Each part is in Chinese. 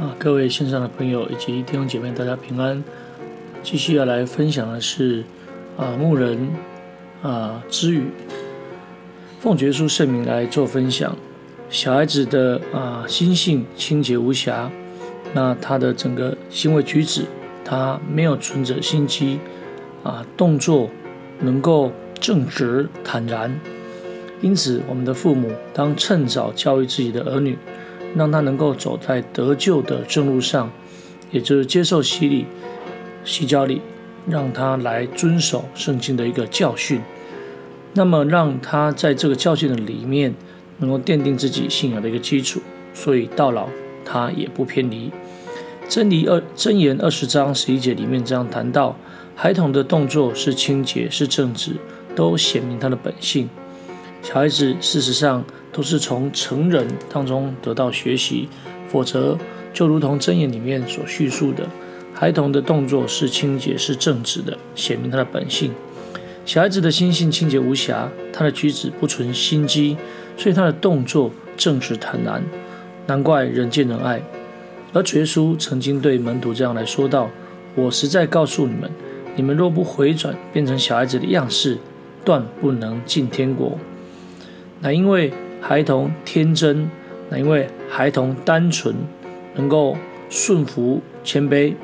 啊，各位线上的朋友以及弟兄姐妹，大家平安。继续要来分享的是啊，牧人啊之语，奉耶稣圣名来做分享。小孩子的啊心性清洁无瑕，那他的整个行为举止，他没有存着心机啊，动作能够正直坦然。因此，我们的父母当趁早教育自己的儿女，让他能够走在得救的正路上，也就是接受洗礼、洗脚礼，让他来遵守圣经的一个教训。那么，让他在这个教训的里面。能够奠定自己信仰的一个基础，所以到老他也不偏离。真理二箴言二十章十一节里面这样谈到：孩童的动作是清洁，是正直，都显明他的本性。小孩子事实上都是从成人当中得到学习，否则就如同箴言里面所叙述的，孩童的动作是清洁，是正直的，显明他的本性。小孩子的心性清洁无瑕，他的举止不存心机。所以他的动作正直坦然，难怪人见人爱。而主耶稣曾经对门徒这样来说道：“我实在告诉你们，你们若不回转，变成小孩子的样式，断不能进天国。”那因为孩童天真，那因为孩童单纯，能够顺服谦卑，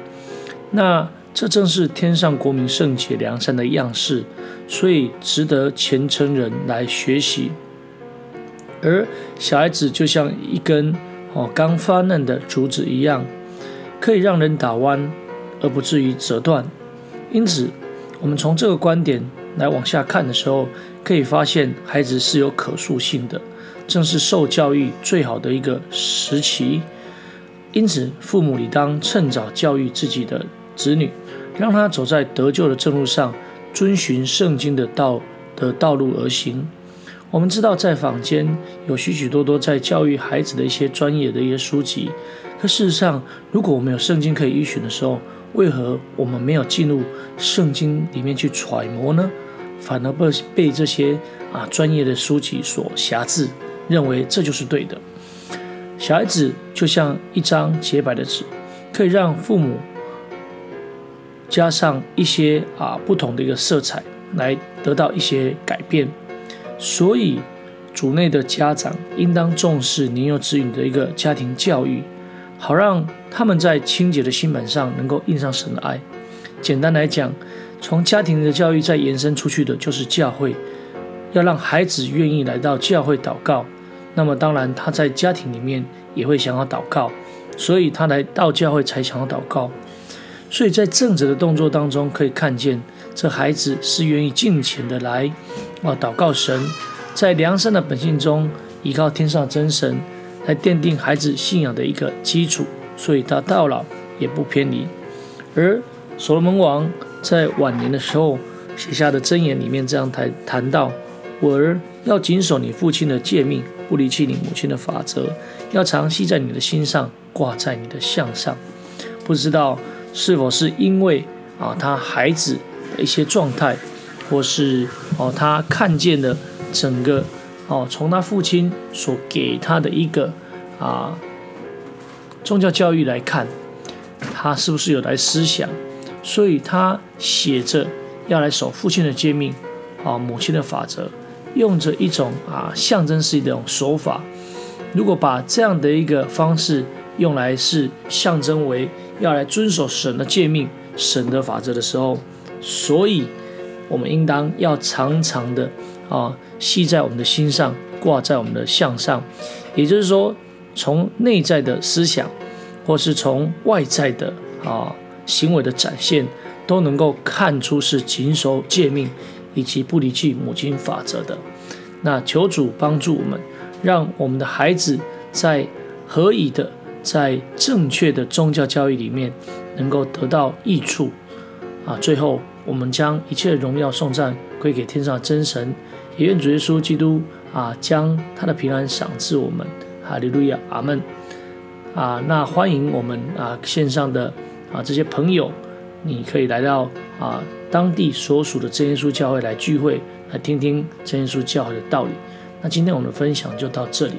那这正是天上国民圣洁良善的样式，所以值得虔诚人来学习。而小孩子就像一根哦刚发嫩的竹子一样，可以让人打弯，而不至于折断。因此，我们从这个观点来往下看的时候，可以发现孩子是有可塑性的，正是受教育最好的一个时期。因此，父母理当趁早教育自己的子女，让他走在得救的正路上，遵循圣经的道的道路而行。我们知道，在坊间有许许多多在教育孩子的一些专业的一些书籍。可事实上，如果我们有圣经可以依循的时候，为何我们没有进入圣经里面去揣摩呢？反而被被这些啊专业的书籍所挟制，认为这就是对的。小孩子就像一张洁白的纸，可以让父母加上一些啊不同的一个色彩，来得到一些改变。所以，主内的家长应当重视年幼子女的一个家庭教育，好让他们在清洁的心板上能够印上神的爱。简单来讲，从家庭的教育再延伸出去的就是教会，要让孩子愿意来到教会祷告。那么，当然他在家庭里面也会想要祷告，所以他来到教会才想要祷告。所以在正直的动作当中，可以看见这孩子是愿意敬虔的来。啊，祷告神，在良善的本性中，依靠天上真神，来奠定孩子信仰的一个基础，所以他到老也不偏离。而所罗门王在晚年的时候写下的箴言里面这样谈谈到：我儿要谨守你父亲的诫命，不离弃你母亲的法则，要常系在你的心上，挂在你的项上。不知道是否是因为啊，他孩子的一些状态。或是哦，他看见了整个哦，从他父亲所给他的一个啊宗教教育来看，他是不是有来思想？所以他写着要来守父亲的诫命啊，母亲的法则，用着一种啊象征式的一种手法。如果把这样的一个方式用来是象征为要来遵守神的诫命、神的法则的时候，所以。我们应当要常常的啊系在我们的心上，挂在我们的项上，也就是说，从内在的思想，或是从外在的啊行为的展现，都能够看出是谨守诫命以及不离弃母亲法则的。那求主帮助我们，让我们的孩子在合宜的、在正确的宗教教育里面，能够得到益处啊。最后。我们将一切荣耀送赞归给天上的真神，也愿主耶稣基督啊将他的平安赏赐我们。哈利路亚，阿门。啊，那欢迎我们啊线上的啊这些朋友，你可以来到啊当地所属的真耶稣教会来聚会，来听听真耶稣教会的道理。那今天我们的分享就到这里。